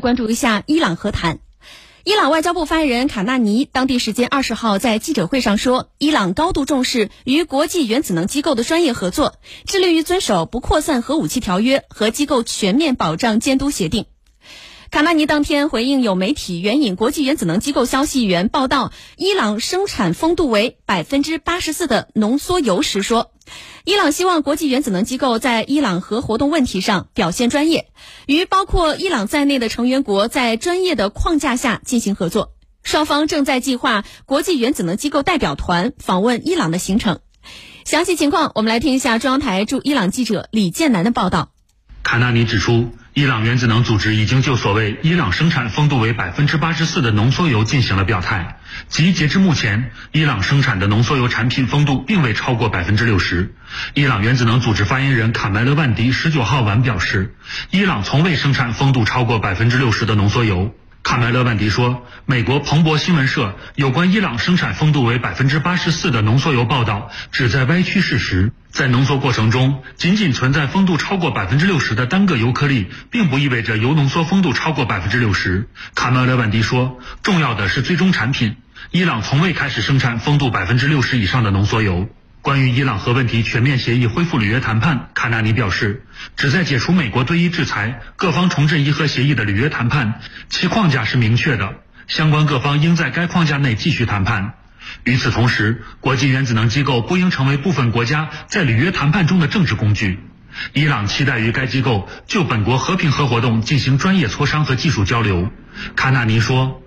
关注一下伊朗和谈。伊朗外交部发言人卡纳尼当地时间二十号在记者会上说，伊朗高度重视与国际原子能机构的专业合作，致力于遵守不扩散核武器条约和机构全面保障监督协定。卡纳尼当天回应有媒体援引国际原子能机构消息源报道，伊朗生产丰度为百分之八十四的浓缩铀时说，伊朗希望国际原子能机构在伊朗核活动问题上表现专业，与包括伊朗在内的成员国在专业的框架下进行合作。双方正在计划国际原子能机构代表团访问伊朗的行程。详细情况，我们来听一下中央台驻伊朗记者李建南的报道。卡纳尼指出。伊朗原子能组织已经就所谓伊朗生产丰度为百分之八十四的浓缩铀进行了表态，即截至目前，伊朗生产的浓缩铀产品丰度并未超过百分之六十。伊朗原子能组织发言人卡麦勒万迪十九号晚表示，伊朗从未生产丰度超过百分之六十的浓缩铀。卡梅勒万迪说：“美国彭博新闻社有关伊朗生产丰度为百分之八十四的浓缩铀报道，旨在歪曲事实。在浓缩过程中，仅仅存在丰度超过百分之六十的单个铀颗粒，并不意味着铀浓缩丰度超过百分之六十。”卡梅勒万迪说：“重要的是最终产品。伊朗从未开始生产丰度百分之六十以上的浓缩铀。”关于伊朗核问题全面协议恢复履约谈判，卡纳尼表示，旨在解除美国对伊制裁、各方重振伊核协议的履约谈判，其框架是明确的，相关各方应在该框架内继续谈判。与此同时，国际原子能机构不应成为部分国家在履约谈判中的政治工具。伊朗期待与该机构就本国和平核活动进行专业磋商和技术交流。卡纳尼说。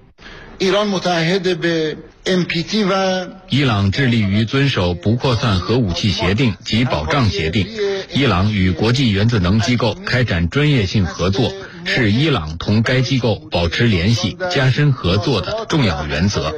伊朗致力于遵守不扩散核武器协定及保障协定。伊朗与国际原子能机构开展专业性合作，是伊朗同该机构保持联系、加深合作的重要原则。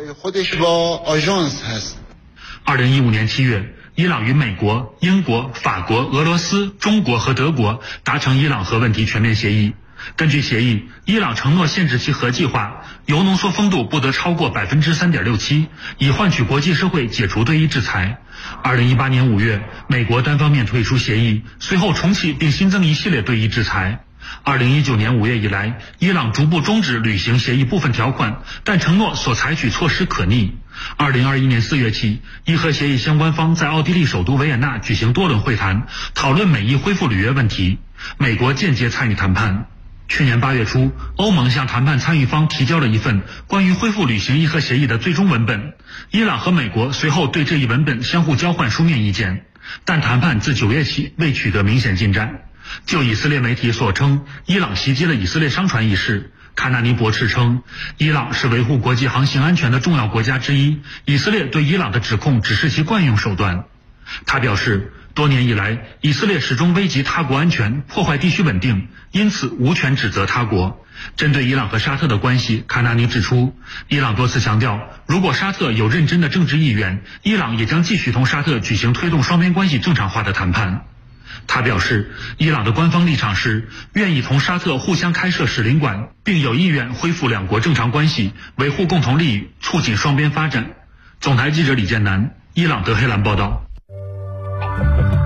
二零一五年七月，伊朗与美国、英国、法国、俄罗斯、中国和德国达成伊朗核问题全面协议。根据协议，伊朗承诺限制其核计划，铀浓缩丰度不得超过百分之三点六七，以换取国际社会解除对伊制裁。二零一八年五月，美国单方面退出协议，随后重启并新增一系列对伊制裁。二零一九年五月以来，伊朗逐步终止履行协议部分条款，但承诺所采取措施可逆。二零二一年四月起，伊核协议相关方在奥地利首都维也纳举行多轮会谈，讨论美伊恢复履约问题，美国间接参与谈判。去年八月初，欧盟向谈判参与方提交了一份关于恢复履行伊核协议的最终文本。伊朗和美国随后对这一文本相互交换书面意见，但谈判自九月起未取得明显进展。就以色列媒体所称伊朗袭击了以色列商船一事，卡纳尼驳斥称，伊朗是维护国际航行安全的重要国家之一，以色列对伊朗的指控只是其惯用手段。他表示。多年以来，以色列始终危及他国安全，破坏地区稳定，因此无权指责他国。针对伊朗和沙特的关系，卡纳尼指出，伊朗多次强调，如果沙特有认真的政治意愿，伊朗也将继续同沙特举行推动双边关系正常化的谈判。他表示，伊朗的官方立场是愿意同沙特互相开设使领馆，并有意愿恢复两国正常关系，维护共同利益，促进双边发展。总台记者李建南，伊朗德黑兰报道。Mac.